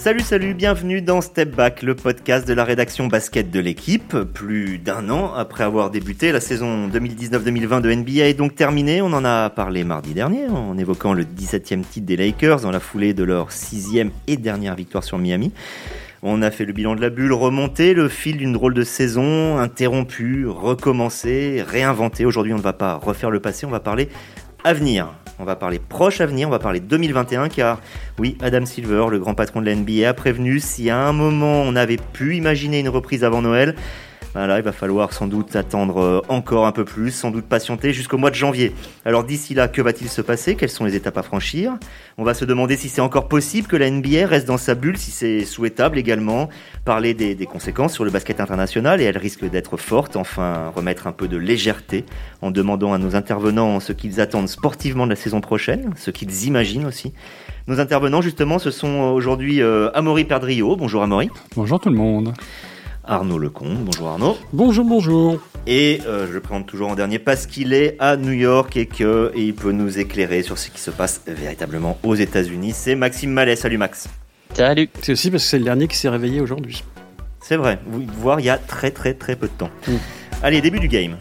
Salut, salut, bienvenue dans Step Back, le podcast de la rédaction basket de l'équipe. Plus d'un an après avoir débuté, la saison 2019-2020 de NBA est donc terminée. On en a parlé mardi dernier en évoquant le 17e titre des Lakers dans la foulée de leur sixième et dernière victoire sur Miami. On a fait le bilan de la bulle, remonté le fil d'une drôle de saison, interrompu, recommencé, réinventé. Aujourd'hui, on ne va pas refaire le passé, on va parler avenir. On va parler proche avenir, on va parler 2021 car oui, Adam Silver, le grand patron de la a prévenu si à un moment on avait pu imaginer une reprise avant Noël, voilà, il va falloir sans doute attendre euh, encore un peu plus, sans doute patienter jusqu'au mois de janvier. Alors d'ici là, que va-t-il se passer? Quelles sont les étapes à franchir? On va se demander si c'est encore possible que la NBA reste dans sa bulle, si c'est souhaitable également. Parler des, conséquences sur le basket international et elle risque d'être forte. Enfin, remettre un peu de légèreté en demandant à nos intervenants ce qu'ils attendent sportivement de la saison prochaine, ce qu'ils imaginent aussi. Nos intervenants, justement, ce sont aujourd'hui euh, Amaury Perdrio. Bonjour Amaury. Bonjour tout le monde. Arnaud Lecomte. Bonjour Arnaud. Bonjour, bonjour. Et euh, je le présente toujours en dernier parce qu'il est à New York et qu'il peut nous éclairer sur ce qui se passe véritablement aux États-Unis. C'est Maxime Mallet. Salut Max. Salut. C'est aussi parce que c'est le dernier qui s'est réveillé aujourd'hui. C'est vrai. Vous voir il y a très très très peu de temps. Mm. Allez, début du game.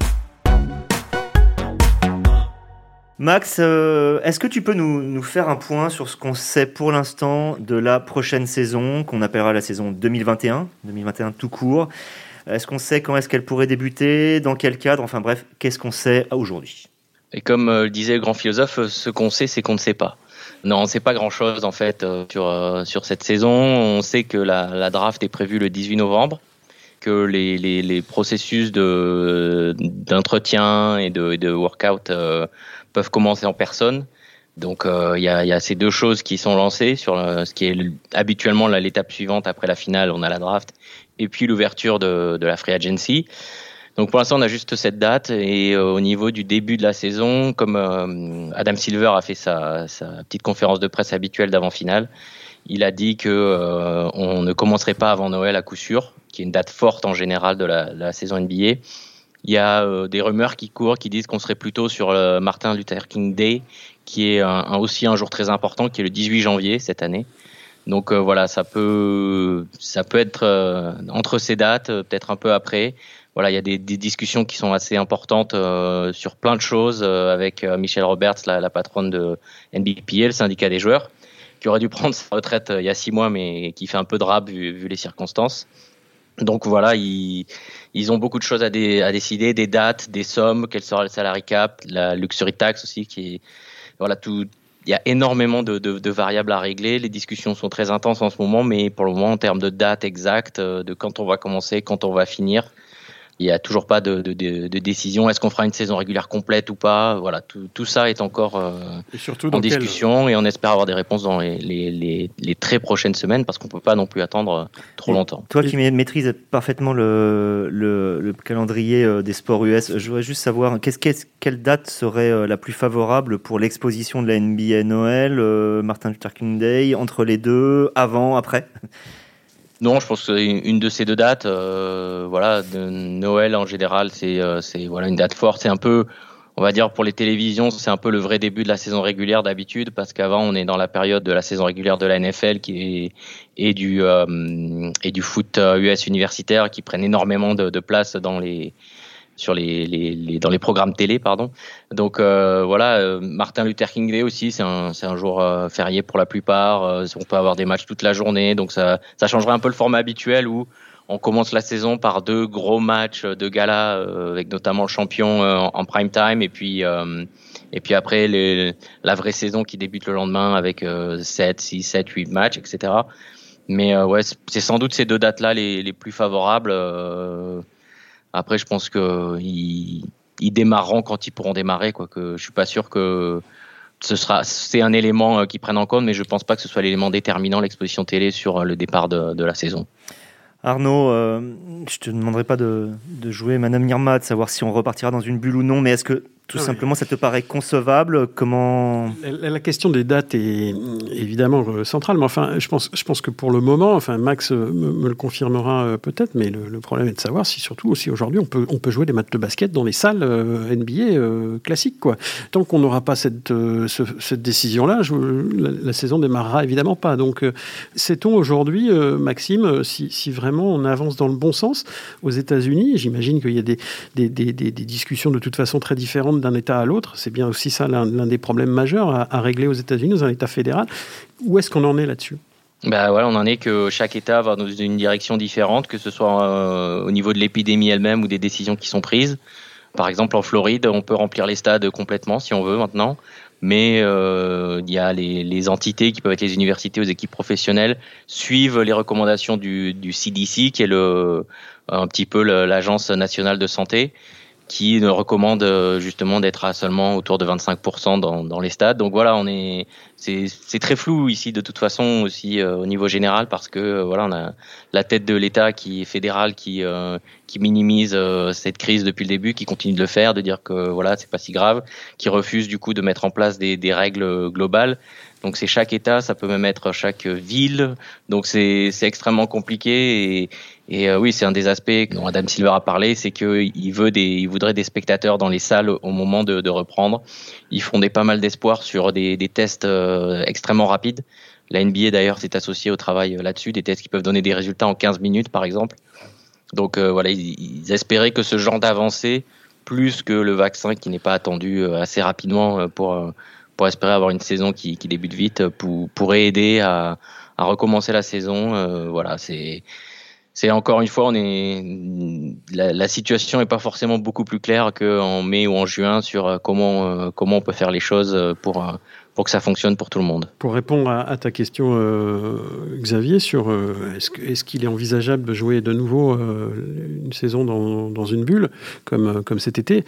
Max, euh, est-ce que tu peux nous, faire un point sur ce qu'on sait pour l'instant de la prochaine saison, qu'on appellera la saison 2021, 2021 tout court? Est-ce qu'on sait quand est-ce qu'elle pourrait débuter, dans quel cadre? Enfin bref, qu'est-ce qu'on sait aujourd'hui? Et comme euh, le disait le grand philosophe, ce qu'on sait, c'est qu'on ne sait pas. Non, on ne sait pas grand-chose en fait euh, sur, euh, sur cette saison. On sait que la, la, draft est prévue le 18 novembre, que les, les, les processus d'entretien et de, de workout euh, peuvent commencer en personne. Donc euh, il y, a, ces deux choses qui sont lancées sur ce qui est habituellement l'étape suivante après la finale, on a la draft, et puis l'ouverture de, la free agency. Donc pour l'instant on a juste cette date et euh, au niveau du début de la saison, comme euh, Adam Silver a fait sa, petite conférence de presse habituelle d'avant finale, il a dit que on ne commencerait pas avant Noël à coup sûr, qui est une date forte en général de la saison NBA. Il y a euh, des rumeurs qui courent qui disent qu'on serait plutôt sur le Martin Luther King Day, qui est un, un, aussi un jour très important, qui est le 18 janvier cette année. Donc euh, voilà, ça peut, ça peut être euh, entre ces dates, peut-être un peu après. Voilà, il y a des, des, discussions qui sont assez importantes euh, sur plein de choses avec Michelle Roberts, la, la patronne de NBPA, le syndicat des joueurs, qui aurait dû prendre sa retraite il y a six mois, mais qui fait un peu de rab vu, vu les circonstances. Donc voilà, ils, ils, ont beaucoup de choses à, à, décider, des dates, des sommes, quel sera le salary cap, la luxury tax aussi, qui est voilà tout. Il y a énormément de, de, de, variables à régler. Les discussions sont très intenses en ce moment, mais pour le moment, en termes de date exacte, de quand on va commencer, quand on va finir, il n'y a toujours pas de, de, de, de décision. Est-ce qu'on fera une saison régulière complète ou pas? Voilà, tout, tout, ça est encore euh, et surtout en discussion quel... et on espère avoir des réponses dans les, les, les, les très prochaines semaines parce qu'on peut pas non plus attendre trop et longtemps. Toi qui maîtrises parfaitement le, le, le calendrier euh, des sports US, je voudrais juste savoir qu est -ce, qu est quelle date serait euh, la plus favorable pour l'exposition de la NBA Noël, euh, Martin Luther King Day, entre les deux, avant, après? Non, je pense que une de ces deux dates, euh, voilà, de Noël en général, c'est euh, voilà une date forte. C'est un peu, on va dire pour les télévisions, c'est un peu le vrai début de la saison régulière d'habitude, parce qu'avant on est dans la période de la saison régulière de la NFL qui est et du euh, et du foot US universitaire qui prennent énormément de, de place dans les sur les, dans les programmes télé, pardon. Donc euh, voilà, euh, Martin Luther King Day aussi, c'est un, un jour euh, férié pour la plupart. On peut avoir des matchs toute la journée, donc ça, ça changerait un peu le format habituel où on commence la saison par deux gros matchs de gala, avec notamment le champion en, prime time, et puis et puis après la vraie saison qui débute le lendemain avec 7, 6, 7, 8 matchs, etc. Mais ouais, c'est sans doute ces deux dates-là les, les plus favorables. Après, je pense qu'ils ils démarreront quand ils pourront démarrer. Quoi, que je suis pas sûr que ce sera, c'est un élément qu'ils prennent en compte, mais je pense pas que ce soit l'élément déterminant l'exposition télé sur le départ de, de la saison. Arnaud, euh, je te demanderai pas de, de, jouer Madame Nirma, de savoir si on repartira dans une bulle ou non, mais est-ce que tout simplement, ça te paraît concevable? Comment la, question des dates est évidemment euh, centrale, mais enfin, je pense, je pense que pour le moment, enfin, Max euh, me, le confirmera euh, peut-être, mais le, problème est de savoir si surtout aussi aujourd'hui on peut, on peut jouer des matchs de basket dans les salles NBA classiques, quoi. Tant qu'on n'aura pas cette, cette décision-là, la, la, saison démarrera évidemment pas. Donc, sait-on aujourd'hui, Maxime, si, si, vraiment on avance dans le bon sens? Aux États-Unis J'imagine qu'il y a des, des, des, des discussions de toute façon très différentes d'un État à l'autre. C'est bien aussi ça l'un des problèmes majeurs à, régler aux États-Unis, dans un État fédéral. Où est-ce qu'on en est là-dessus? Bah voilà, on en est que chaque État va dans une direction différente, que ce soit euh, au niveau de l'épidémie elle-même ou des décisions qui sont prises. Par exemple, en Floride, on peut remplir les stades complètement si on veut maintenant, mais euh, il y a les, entités qui peuvent être les universités les équipes professionnelles suivent les recommandations du, du CDC, qui est le un petit peu l'agence nationale de santé, qui recommande euh, justement d'être à seulement autour de 25% dans, dans, les stades. Donc voilà, on est, c'est très flou ici de toute façon aussi euh, au niveau général parce que euh, voilà, on a la tête de l'État qui est fédéral qui qui minimise cette crise depuis le début, qui continue de le faire, de dire que voilà, c'est pas si grave, qui refuse du coup de mettre en place des, des règles globales. Donc c'est chaque État, ça peut même être chaque ville. Donc c'est extrêmement compliqué et, et euh, oui, c'est un des aspects dont Adam Silver a parlé, c'est qu'il veut des, il voudrait des spectateurs dans les salles au moment de, reprendre. Ils des pas mal d'espoir sur des, des tests euh, extrêmement rapides. La NBA d'ailleurs s'est associée au travail euh, là-dessus, des tests qui peuvent donner des résultats en 15 minutes par exemple. Donc voilà, ils, espéraient que ce genre d'avancée, plus que le vaccin qui n'est pas attendu assez rapidement pour pour espérer avoir une saison qui, qui débute vite, pour, pourrait aider à, à recommencer la saison. voilà, c'est encore une fois, on est la, situation n'est pas forcément beaucoup plus claire qu'en mai ou en juin sur euh, comment euh, comment on peut faire les choses euh, pour pour que ça fonctionne pour tout le monde. Pour répondre à, ta question, Xavier, sur est-ce qu'il est, envisageable de jouer de nouveau une saison dans, dans, une bulle comme comme cet été?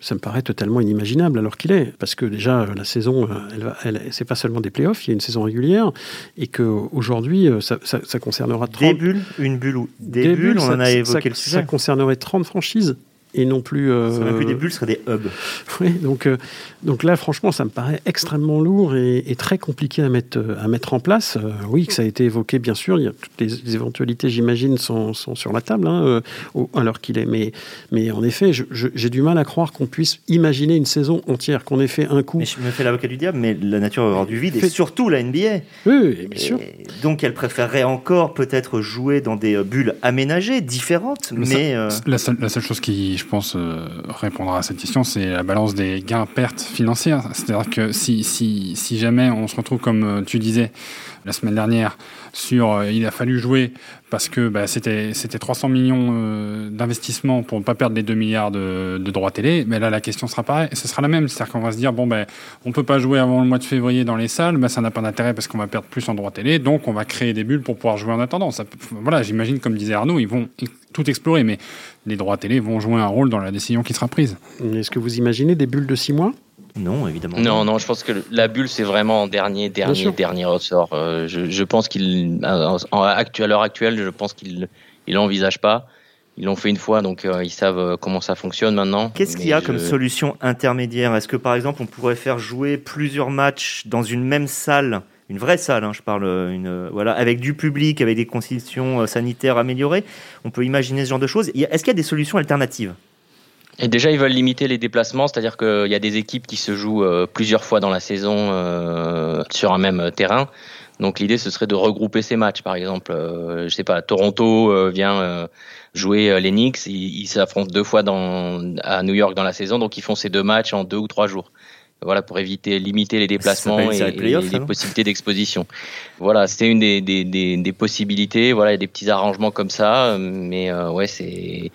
Ça me paraît totalement inimaginable alors qu'il est. Parce que déjà, la saison, elle, elle, c'est pas seulement des playoffs, il y a une saison régulière, et qu'aujourd'hui, ça, ça, ça, concernera 30... Des bulles Une bulle ou des, bulles, on en a évoqué le sujet. Ça concernerait 30 franchises et non plus. Euh, ce plus des bulles, ce serait des hubs. Oui, donc, euh, donc là, franchement, ça me paraît extrêmement lourd et, très compliqué à mettre, à mettre en place. Euh, oui, que ça a été évoqué, bien sûr. Il y a toutes les, éventualités, j'imagine, sont, sont, sur la table, hein, alors qu'il est. Mais, mais en effet, j'ai du mal à croire qu'on puisse imaginer une saison entière, qu'on ait fait un coup. Mais je me fais l'avocat du diable, mais la nature va avoir du vide, et surtout la NBA. Oui, bien sûr. donc, elle préférerait encore peut-être jouer dans des bulles aménagées, différentes, mais. la, seule, la seule chose qui je pense, euh, répondra à cette question, c'est la balance des gains-pertes financières. C'est-à-dire que si, jamais on se retrouve, comme euh, tu disais la semaine dernière, sur euh, il a fallu jouer parce que bah, c'était 300 millions euh, d'investissement pour ne pas perdre les 2 milliards de, de droits télé, mais là la question sera pareille, ce sera la même, c'est-à-dire qu'on va se dire bon ben on peut pas jouer avant le mois de février dans les salles, ça n'a pas d'intérêt parce qu'on va perdre plus en droits télé, donc on va créer des bulles pour pouvoir jouer en attendant. Voilà, j'imagine comme disait Arnaud, ils vont tout explorer, mais les droits télé vont jouer un rôle dans la décision qui sera prise. Est-ce que vous imaginez des bulles de 6 mois? Non, évidemment. Non, non, je pense que la bulle, c'est vraiment dernier, dernier, dernier ressort. Euh, je, je, pense qu'il, à l'heure actuelle, je pense qu'il il l'envisage pas. Ils l'ont fait une fois, donc euh, ils savent euh, comment ça fonctionne maintenant. Qu'est-ce qu'il y a comme solution intermédiaire? Est-ce que par exemple, on pourrait faire jouer plusieurs matchs dans une même salle? Une vraie salle, hein, je parle, une, voilà, avec du public, avec des conditions sanitaires améliorées. On peut imaginer ce genre de choses. Est-ce qu'il y a des solutions alternatives? Et déjà, ils veulent limiter les déplacements, c'est-à-dire qu'il y a des équipes qui se jouent euh, plusieurs fois dans la saison euh, sur un même terrain. Donc l'idée, ce serait de regrouper ces matchs. Par exemple, euh, je sais pas, Toronto vient jouer les Knicks, ils s'affrontent deux fois dans, à New York dans la saison, donc ils font ces deux matchs en deux ou trois jours. Voilà, pour éviter, limiter les déplacements et, les possibilités d'exposition. Voilà, c'était une des, des, des, des, possibilités. Voilà, il y a des petits arrangements comme ça, mais ouais, c'est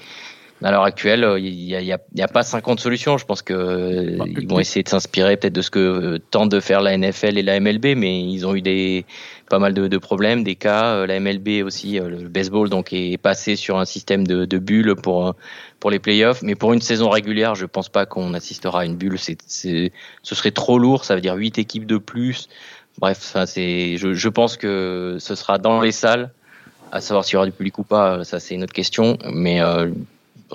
à l'heure actuelle, il n'y a, y a, y a, pas 50 solutions. Je pense que euh, bah, vont essayer de s'inspirer peut-être de ce que euh, tentent de faire la NFL et la MLB, mais ils ont eu des pas mal de, de problèmes, des cas. Euh, la MLB aussi, le baseball donc est passé sur un système de, de bulles pour pour les playoffs, mais pour une saison régulière, je pense pas qu'on assistera à une bulle. C'est, ce serait trop lourd. Ça veut dire huit équipes de plus. Bref, enfin, c'est, je, je pense que ce sera dans les salles. À savoir s'il y aura du public ou pas, ça c'est une autre question. Mais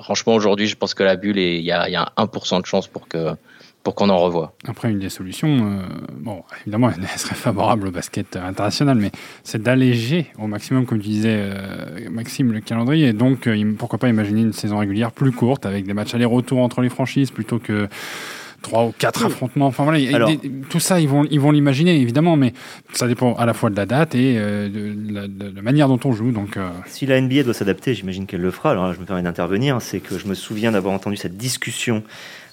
franchement, aujourd'hui, je pense que la bulle, il y a, y a 1% de chance pour qu'on en revoie. Après, une des solutions, euh, bon, évidemment, elle serait favorable au basket international, mais c'est d'alléger au maximum, comme tu disais, euh, Maxime, le calendrier. Et donc, euh, pourquoi pas imaginer une saison régulière plus courte, avec des matchs aller-retour entre les franchises, plutôt que trois ou quatre affrontements. Enfin voilà, tout ça, ils vont, ils vont l'imaginer évidemment, mais ça dépend à la fois de la date et de, la, manière dont on joue. Donc, si la NBA doit s'adapter, j'imagine qu'elle le fera. Alors là, je me permets d'intervenir, c'est que je me souviens d'avoir entendu cette discussion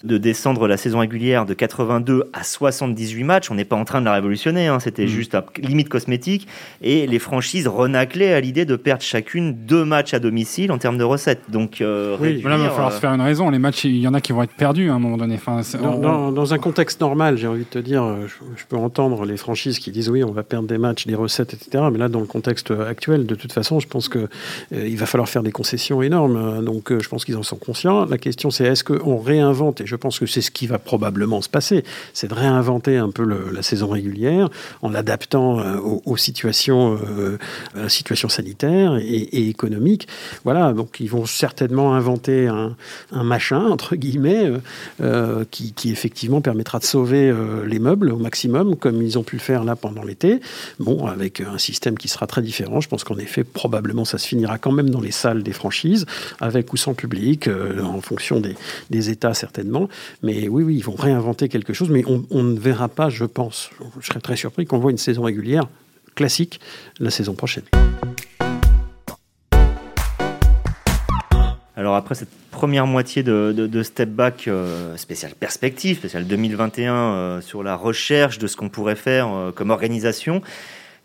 de descendre la saison régulière de 82 à 78 matchs. On n'est pas en train de la révolutionner, hein. c'était mm. juste à limite cosmétique. Et les franchises renaclaient à l'idée de perdre chacune deux matchs à domicile en termes de recettes. Donc, euh, oui, il va falloir se faire une raison. Les matchs, il y en a qui vont être perdus à un moment donné. Enfin, dans, un contexte normal, j'ai envie de te dire, euh, je, peux entendre les franchises qui disent oui, on va perdre des matchs, des recettes, etc. Mais là, dans le contexte actuel, de toute façon, je pense qu'il euh, il va falloir faire des concessions énormes. Donc, je pense qu'ils en sont conscients. La question, c'est est-ce qu'on réinvente je pense que c'est ce qui va probablement se passer, c'est de réinventer un peu la saison régulière en l'adaptant euh, aux, situations, euh, sanitaire et, économique. Voilà, donc ils vont certainement inventer un, machin, entre guillemets, euh, qui, effectivement permettra de sauver les meubles au maximum, comme ils ont pu le faire là pendant l'été. Bon, avec un système qui sera très différent. Je pense qu'en effet, probablement, ça se finira quand même dans les salles des franchises, avec ou sans public, en fonction des États certainement mais oui, oui, ils vont réinventer quelque chose, mais on, ne verra pas, je pense, je serais très surpris qu'on voit une saison régulière classique la saison prochaine. Alors après cette première moitié de, Step Back euh, spécial perspective, spécial 2021 euh, sur la recherche de ce qu'on pourrait faire euh, comme organisation,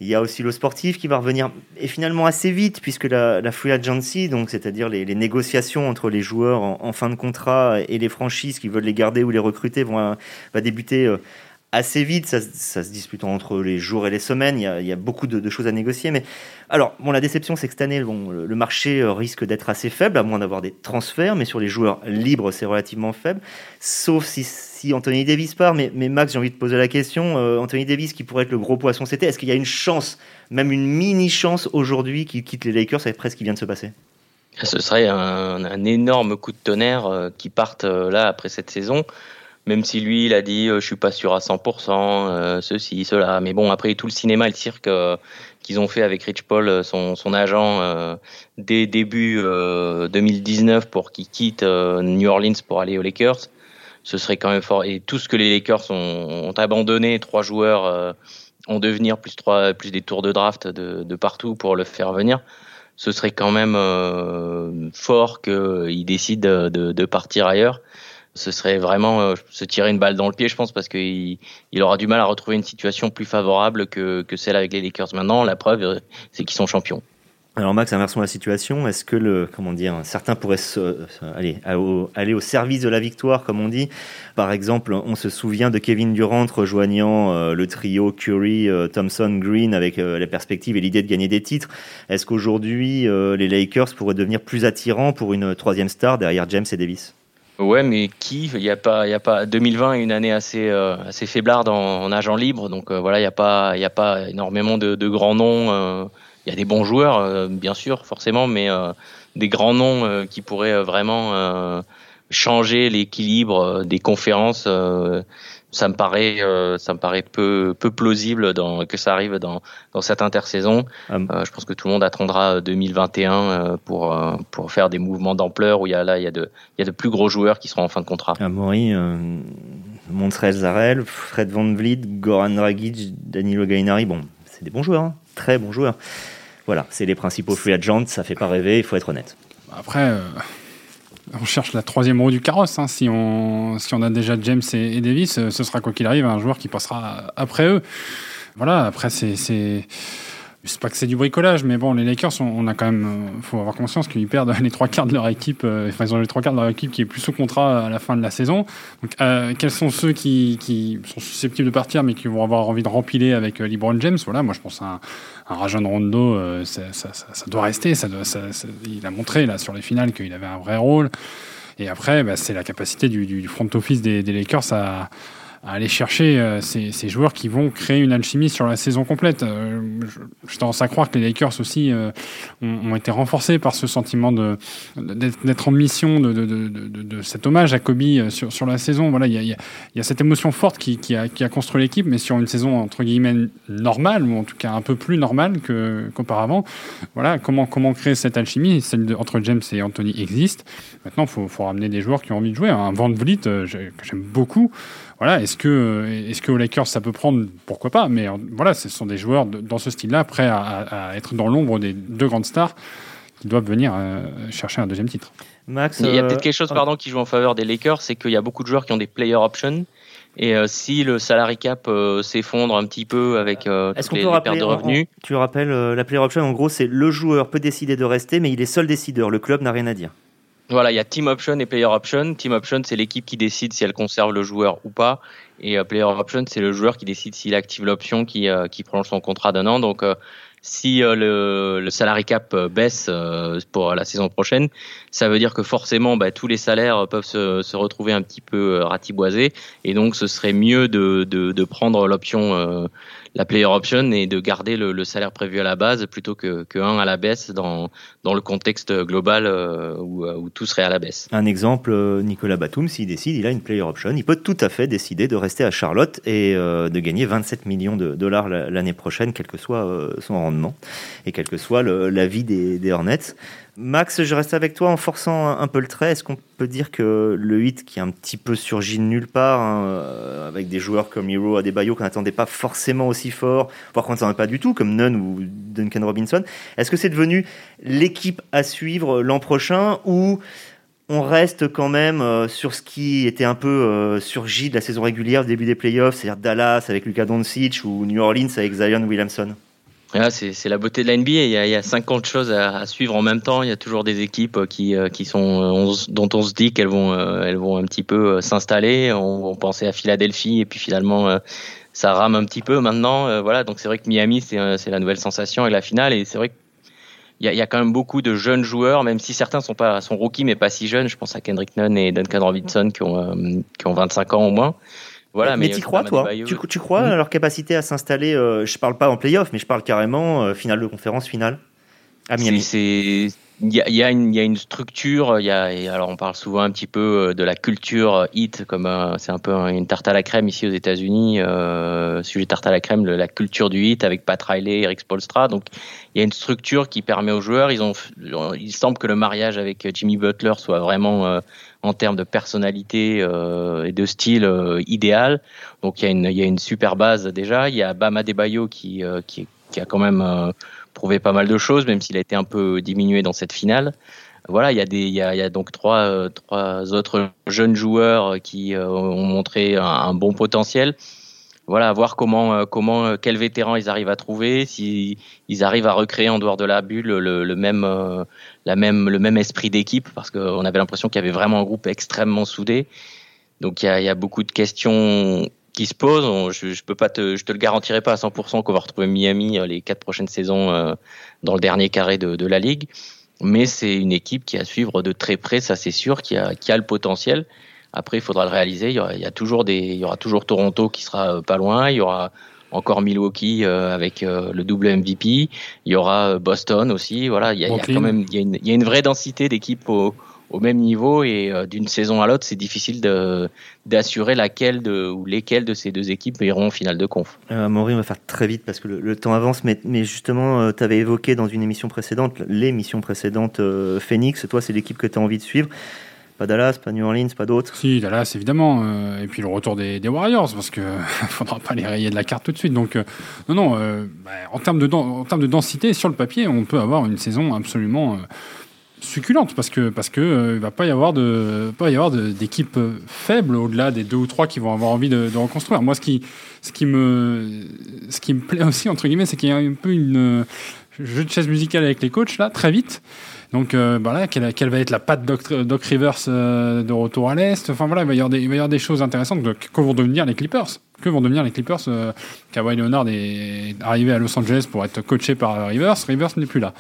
il y a aussi le sportif qui va revenir et finalement assez vite puisque la, free agency, donc c'est-à-dire les, négociations entre les joueurs en, fin de contrat et les franchises qui veulent les garder ou les recruter vont va débuter euh, assez vite. Ça, se dispute entre les jours et les semaines. Il y a, beaucoup de, choses à négocier. Mais alors, bon, la déception, c'est que cette année, le marché euh, risque d'être assez faible, à moins d'avoir des transferts. Mais sur les joueurs libres, c'est relativement faible. Sauf si, Anthony Davis part. Mais, Max, j'ai envie de poser la question. Euh, Anthony Davis, qui pourrait être le gros poisson, c'était. Est-ce qu'il y a une chance, même une mini chance aujourd'hui, qu'il quitte les Lakers avec presque ce qui vient de se passer? Ce serait un, énorme coup de tonnerre euh, qui parte là après cette saison même si lui il a dit euh, je suis pas sûr à 100%, euh, ceci, cela. Mais bon, après tout le cinéma et le cirque euh, qu'ils ont fait avec Rich Paul, son, son agent, dès début 2019 pour qu'il quitte New Orleans pour aller aux Lakers, ce serait quand même fort. Et tout ce que les Lakers ont, ont abandonné, trois joueurs en devenir, plus, trois, plus des tours de draft de, de partout pour le faire venir, ce serait quand même fort qu'il décide de, de partir ailleurs ce serait vraiment euh, se tirer une balle dans le pied, je pense, parce qu'il il aura du mal à retrouver une situation plus favorable que, celle avec les Lakers. Maintenant, la preuve, euh, c'est qu'ils sont champions. Alors Max, inversons la situation. Est-ce que le, comment dire, certains pourraient aller au service de la victoire, comme on dit? Par exemple, on se souvient de Kevin Durant rejoignant euh, le trio Curry, Thompson, Green avec la perspective et l'idée de gagner des titres. Est-ce qu'aujourd'hui les Lakers pourraient devenir plus attirants pour une troisième star derrière James et Davis? Ouais, mais qui Il y a pas, il y a pas. 2020 est une année assez euh, assez faiblarde en, en, agent libre, donc euh, voilà, il y a pas, il y a pas énormément de, de grands noms. Euh. Il y a des bons joueurs, bien sûr, forcément, mais des grands noms qui pourraient vraiment changer l'équilibre des conférences ça me paraît, euh, ça me paraît peu, peu plausible dans, que ça arrive dans, dans cette intersaison. Ah euh, je pense que tout le monde attendra 2021 euh, pour, pour faire des mouvements d'ampleur où il y a là, il y a de, il y a de plus gros joueurs qui seront en fin de contrat. Amaury, ah, Montrell Zarel, Fred Van Vliet, Goran Dragic, Danilo Gainari, bon, c'est des bons joueurs, hein. très bons joueurs. Voilà, c'est les principaux free agents, ça fait pas rêver, il faut être honnête. Après, on cherche la troisième roue du carrosse. Hein. Si, on, si on a déjà James et, Davis, euh, ce sera quoi qu'il arrive un joueur qui passera après eux. Voilà, après, c'est. C'est pas que c'est du bricolage, mais bon, les Lakers, on, a quand même, euh, faut avoir conscience qu'ils perdent les trois quarts de leur équipe. Euh, enfin, ils ont les trois quarts de leur équipe qui est plus sous contrat à la fin de la saison. Donc, quels sont ceux qui, sont susceptibles de partir, mais qui vont avoir envie de rempiler avec LeBron James? Voilà, moi, je pense à un Rajon Rondo, euh, ça, doit rester. Il a montré là sur les finales qu'il avait un vrai rôle. Et après, bah, c'est la capacité du, front office des, Lakers à, aller chercher euh, ces, ces, joueurs qui vont créer une alchimie sur la saison complète. Euh, je, tendance à croire que les Lakers aussi euh, ont, ont, été renforcés par ce sentiment de d'être en mission de, de, de, de, cet hommage à Kobe sur, sur la saison. Voilà, il y a, y a, cette émotion forte qui, qui, a, qui a construit l'équipe, mais sur une saison entre guillemets normale ou en tout cas un peu plus normale que qu'auparavant. Voilà, comment comment créer cette alchimie, celle entre James et Anthony existe. Maintenant, faut, faut ramener des joueurs qui ont envie de jouer. Un Van Vliet que j'aime beaucoup voilà, est-ce que, est-ce que aux Lakers ça peut prendre? Pourquoi pas Mais voilà, ce sont des joueurs dans ce style-là, prêts à, être dans l'ombre des deux grandes stars qui doivent venir euh, chercher un deuxième titre. Max, il y a euh, peut-être quelque chose, pardon, qui joue en faveur des Lakers, c'est qu'il y a beaucoup de joueurs qui ont des player options. Et euh, si le salary cap s'effondre un petit peu avec euh, les, pertes de revenus. tu rappelles, la player option, en gros, c'est le joueur peut décider de rester, mais il est seul décideur. Le club n'a rien à dire. Voilà, il y a team option et player option. Team option, c'est l'équipe qui décide si elle conserve le joueur ou pas. Et euh, player option, c'est le joueur qui décide s'il active l'option qui, euh, qui prolonge son contrat d'un an. Donc, euh, si le, le salary cap baisse pour la saison prochaine, ça veut dire que forcément, bah, tous les salaires peuvent se, se, retrouver un petit peu ratiboisés. Et donc, ce serait mieux de, de, de prendre l'option la player option et de garder le, le, salaire prévu à la base plutôt que, que un à la baisse dans, dans le contexte global euh, où, où, tout serait à la baisse. Un exemple, euh, Nicolas Batum, s'il décide, il a une player option, il peut tout à fait décider de rester à Charlotte et euh, de gagner 27 millions de dollars l'année prochaine, quel que soit euh, son rendement et quel que soit l'avis des, des Hornets. Max, je reste avec toi en forçant un, peu le trait. Est-ce qu'on peut dire que le hit qui est un petit peu surgi de nulle part, hein, euh, avec des joueurs comme Hero Adebayo qu'on n'attendait pas forcément aussi fort, voire qu'on ne s'attendait pas du tout, comme Nunn ou Duncan Robinson, est-ce que c'est devenu l'équipe à suivre l'an prochain ou on reste quand même euh, sur ce qui était un peu euh, surgi de la saison régulière, début des playoffs, c'est-à-dire Dallas avec Luka Doncic ou New Orleans avec Zion Williamson? Ah, c'est la beauté de la NBA. Il y, a, il y a 50 choses à, à, suivre en même temps. Il y a toujours des équipes euh, qui, euh, qui sont, dont on se dit qu'elles vont, euh, elles vont un petit peu s'installer. On, on, pensait à Philadelphie et puis finalement, ça rame un petit peu maintenant. Voilà, donc c'est vrai que Miami, c'est la nouvelle sensation et la finale. Et c'est vrai qu'il y, a, il y a quand même beaucoup de jeunes joueurs, même si certains sont pas sont rookies mais pas si jeunes. Je pense à Kendrick Nunn et Duncan Robinson qui ont, qui ont 25 ans au moins. Voilà, mais, tu crois, toi tu, tu, crois à leur capacité à s'installer euh, Je parle pas en playoff, mais je parle carrément euh, finale de conférence, finale à Miami. C'est il y a, y, y a, une structure, il y a, alors on parle souvent un petit peu euh, de la culture hit, comme c'est un peu une tarte à la crème ici aux États-Unis, euh, sujet tarte à la crème, la culture du hit avec Pat Riley, Eric Spolstra. Donc il y a une structure qui permet aux joueurs, ils ont, il semble que le mariage avec Jimmy Butler soit vraiment euh, en termes de personnalité euh, et de style euh, idéal. Donc il y, a une, il y a une super base déjà. Il y a Bama Debayo qui, euh, qui, qui a quand même euh, prouvé pas mal de choses, même s'il a été un peu diminué dans cette finale. Voilà, il y a, des, il y a, il y a donc trois, trois autres jeunes joueurs qui ont montré un bon potentiel voilà, voir comment, euh, comment, euh, quels vétérans ils arrivent à trouver, si ils arrivent à recréer en dehors de la bulle le, même, euh, la même, le même esprit d'équipe, parce qu'on avait l'impression qu'il y avait vraiment un groupe extrêmement soudé. Donc il y a, beaucoup de questions qui se posent. Je, je peux pas te, je te le garantirai pas à 100% qu'on va retrouver Miami les quatre prochaines saisons dans le dernier carré de, de la ligue, mais c'est une équipe qui a à suivre de très près, ça c'est sûr, qui a, qui a le potentiel. Après, il faudra le réaliser. Il y, aura, il y a toujours des, il y aura toujours Toronto qui sera euh, pas loin. Il y aura encore Milwaukee euh, avec euh, le double MVP. Il y aura Boston aussi. Voilà, il y a, il y a quand même, il y a, une, il y a une vraie densité d'équipes au, au même niveau et d'une saison à l'autre, c'est difficile d'assurer laquelle de, ou lesquelles de ces deux équipes iront en finale de conf. Maury, on va faire très vite parce que le, le temps avance, mais, mais justement, tu avais évoqué dans une émission précédente, l'émission précédente Phoenix, toi, c'est l'équipe que tu as envie de suivre. Pas Dallas, pas New Orleans, pas d'autres Si, Dallas, évidemment. Euh, et puis le retour des, Warriors, parce qu'il ne faudra pas les rayer de la carte tout de suite. Donc, euh, non, non, euh, bah, en, termes de, densité, sur le papier, on peut avoir une saison absolument succulente, parce que parce que il va pas y avoir de pas d'équipes faibles au-delà des deux ou trois qui vont avoir envie de, de, reconstruire. Moi, ce qui ce qui me ce qui me plaît aussi entre guillemets, c'est qu'il y a un peu une jeu de chaise musicale avec les coachs là, très vite. Donc euh, voilà, quelle, quelle, va être la patte Doc, Doc Rivers euh, de retour à l'Est Enfin voilà, il va, y avoir des, il va y avoir des choses intéressantes. De, que vont devenir les Clippers Que vont devenir les Clippers euh, Kawhi Leonard est arrivé à Los Angeles pour être coaché par Rivers. Rivers n'est plus là.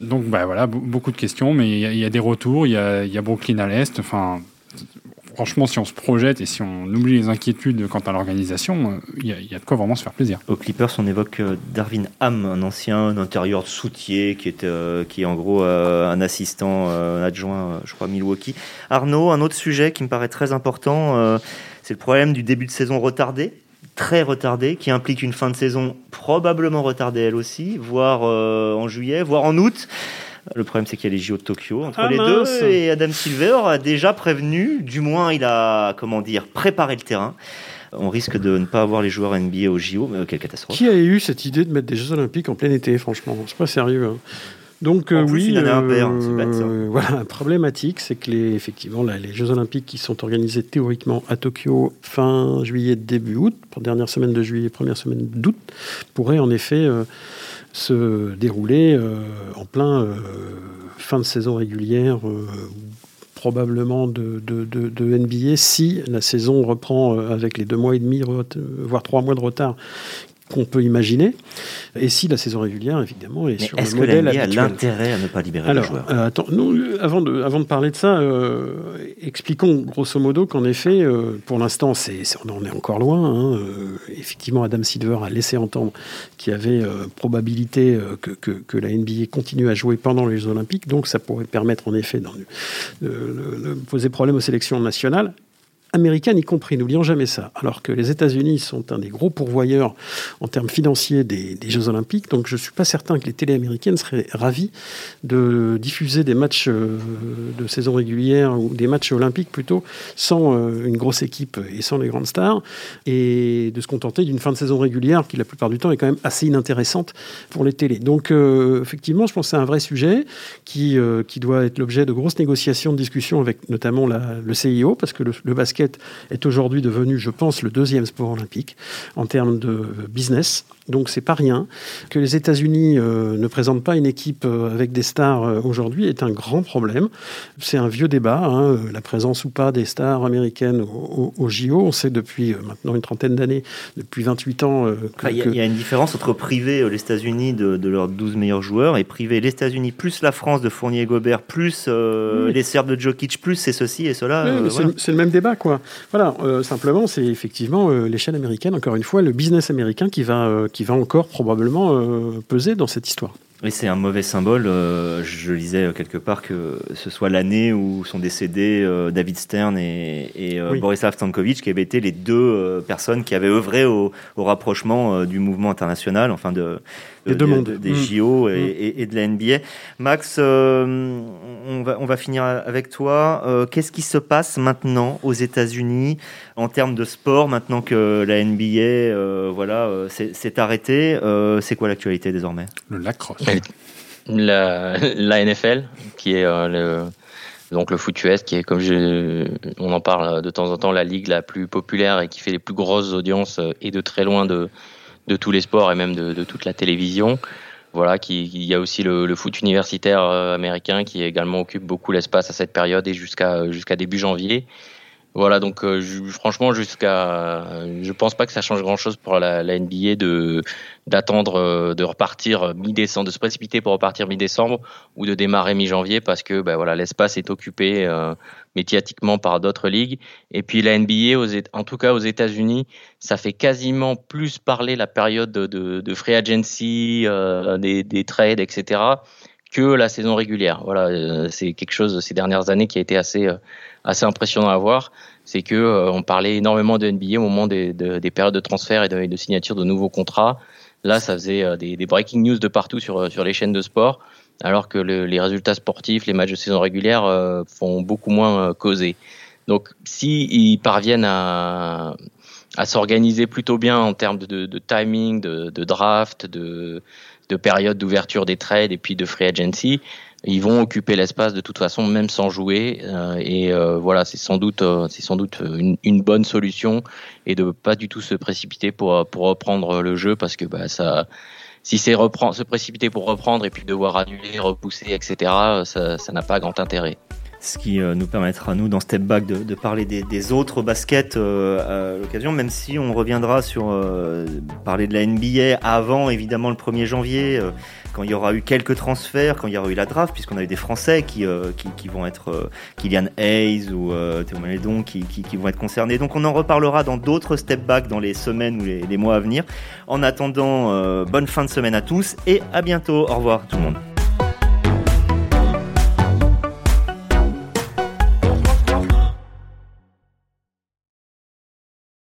Donc bah, voilà, beaucoup de questions, mais il y, y, a des retours. Il y a, y a Brooklyn à l'Est. Enfin, franchement, si on se projette et si on oublie les inquiétudes quant à l'organisation, il y, a de quoi vraiment se faire plaisir. Aux Clippers, on évoque Darwin Ham, un ancien intérieur de soutier qui est, qui est en gros un assistant adjoint, je crois, Milwaukee. Arnaud, un autre sujet qui me paraît très important, c'est le problème du début de saison retardé très retardé, qui implique une fin de saison probablement retardée elle aussi, voire euh, en juillet, voire en août. Le problème, c'est qu'il y a les JO de Tokyo entre ah, les deux et Adam Silver a déjà prévenu, du moins il a, comment dire, préparé le terrain. On risque de ne pas avoir les joueurs NBA aux JO, mais quelle catastrophe. Qui a eu cette idée de mettre des Jeux Olympiques en plein été, franchement? C'est pas sérieux. Hein. Donc euh, oui, euh, voilà, problématique, c'est que les, effectivement, les Jeux Olympiques qui sont organisés théoriquement à Tokyo fin juillet, début août, pour dernière semaine de juillet, première semaine d'août, pourraient en effet euh, se dérouler en plein fin de saison régulière probablement de, de, de, NBA si la saison reprend avec les deux mois et demi, voire trois mois de retard qu'on peut imaginer. Et si la saison régulière, évidemment, est sur le modèle Est-ce que a l'intérêt à ne pas libérer les joueurs euh, attends, avant, de, avant de parler de ça, euh, expliquons grosso modo qu'en effet, euh, pour l'instant, c'est, on en est encore loin. Hein, effectivement, Adam Silver a laissé entendre qu'il y avait probabilité que, que, que, la NBA continue à jouer pendant les Jeux Olympiques, donc ça pourrait permettre en effet de poser problème aux sélections nationales américaine y compris. N'oublions jamais ça. Alors que les États-Unis sont un des gros pourvoyeurs en termes financiers des, Jeux Olympiques, donc je ne suis pas certain que les télé américaines seraient ravies de diffuser des matchs euh, de saison régulière ou des matchs olympiques plutôt sans euh, une grosse équipe et sans les grandes stars et de se contenter d'une fin de saison régulière qui la plupart du temps est quand même assez inintéressante pour les télés. Donc euh, effectivement, je pense que c'est un vrai sujet qui, qui doit être l'objet de grosses négociations, de discussions avec notamment le CIO parce que le basket est aujourd'hui devenu, je pense, le deuxième sport olympique en termes de business. Donc c'est pas rien. Que les États-Unis euh, ne présentent pas une équipe euh, avec des stars euh, aujourd'hui est un grand problème. C'est un vieux débat, hein, la présence ou pas des stars américaines au, JO. On sait depuis maintenant une trentaine d'années, depuis 28 ans. Il y, a une différence entre priver les États-Unis de, leurs 12 meilleurs joueurs et priver les États-Unis plus la France de Fournier Gobert plus les Serbes de Jokic plus c'est ceci et cela. c'est le même débat quoi. Voilà, simplement c'est effectivement l'échelle américaine, encore une fois, le business américain qui va qui va encore probablement euh, peser dans cette histoire. Oui, c'est un mauvais symbole. Euh, je lisais quelque part que ce soit l'année où sont décédés euh, David Stern et, et Borislav Stankovic, qui avaient été les deux personnes qui avaient œuvré au, au rapprochement du mouvement international, enfin de, des deux mondes. des mm. JO mm. et, de la NBA. Max, euh, on, va, on va finir avec toi. Euh, qu'est-ce qui se passe maintenant aux États-Unis en termes de sport, maintenant que la NBA euh, voilà, s'est arrêtée C'est quoi l'actualité désormais? Le lacrosse. La, la NFL, qui est le donc le foot US qui est comme je, on en parle de temps en temps la ligue la plus populaire et qui fait les plus grosses audiences et de très loin de de tous les sports et même de, de toute la télévision. Voilà, qui, il y a aussi le, le, foot universitaire euh, américain qui également occupe beaucoup l'espace à cette période et jusqu'à jusqu'à début janvier. Voilà, donc euh, franchement, jusqu'à, je pense pas que ça change grand-chose pour la, la, NBA de d'attendre euh, de repartir mi-décembre, de se précipiter pour repartir mi-décembre ou de démarrer mi-janvier parce que ben voilà, l'espace est occupé euh, médiatiquement par d'autres ligues. Et puis la NBA, en tout cas aux États-Unis, ça fait quasiment plus parler la période de, de, de free agency, euh, des, des trades, etc que la saison régulière. Voilà, euh, c'est quelque chose ces dernières années qui a été assez euh, assez impressionnant à voir. C'est que euh, on parlait énormément de NBA au moment des, des périodes de transfert et de, de, signature de nouveaux contrats. Là, ça faisait des, breaking news de partout sur sur les chaînes de sport, alors que le, les résultats sportifs, les matchs de saison régulière font beaucoup moins causer. Donc, s'ils parviennent à à s'organiser plutôt bien en termes de, timing, de draft, de de période d'ouverture des trades et puis de free agency, ils vont occuper l'espace de toute façon même sans jouer euh, et euh, voilà c'est sans doute euh, c'est sans doute une, une, bonne solution et de pas du tout se précipiter pour pour reprendre le jeu parce que bah ça si c'est reprendre se précipiter pour reprendre et puis devoir annuler repousser etc ça ça n'a pas grand intérêt ce qui nous permettra, nous, dans Step Back, de, parler des, autres baskets à l'occasion, même si on reviendra sur parler de la NBA avant, évidemment, le 1er janvier quand il y aura eu quelques transferts, quand il y aura eu la draft, puisqu'on a eu des Français qui, euh, qui, vont être euh, Kylian Hayes ou euh, Théo Malédon qui, vont être concernés. Donc on en reparlera dans d'autres step back dans les semaines ou les mois à venir. En attendant, bonne fin de semaine à tous et à bientôt. Au revoir tout le monde.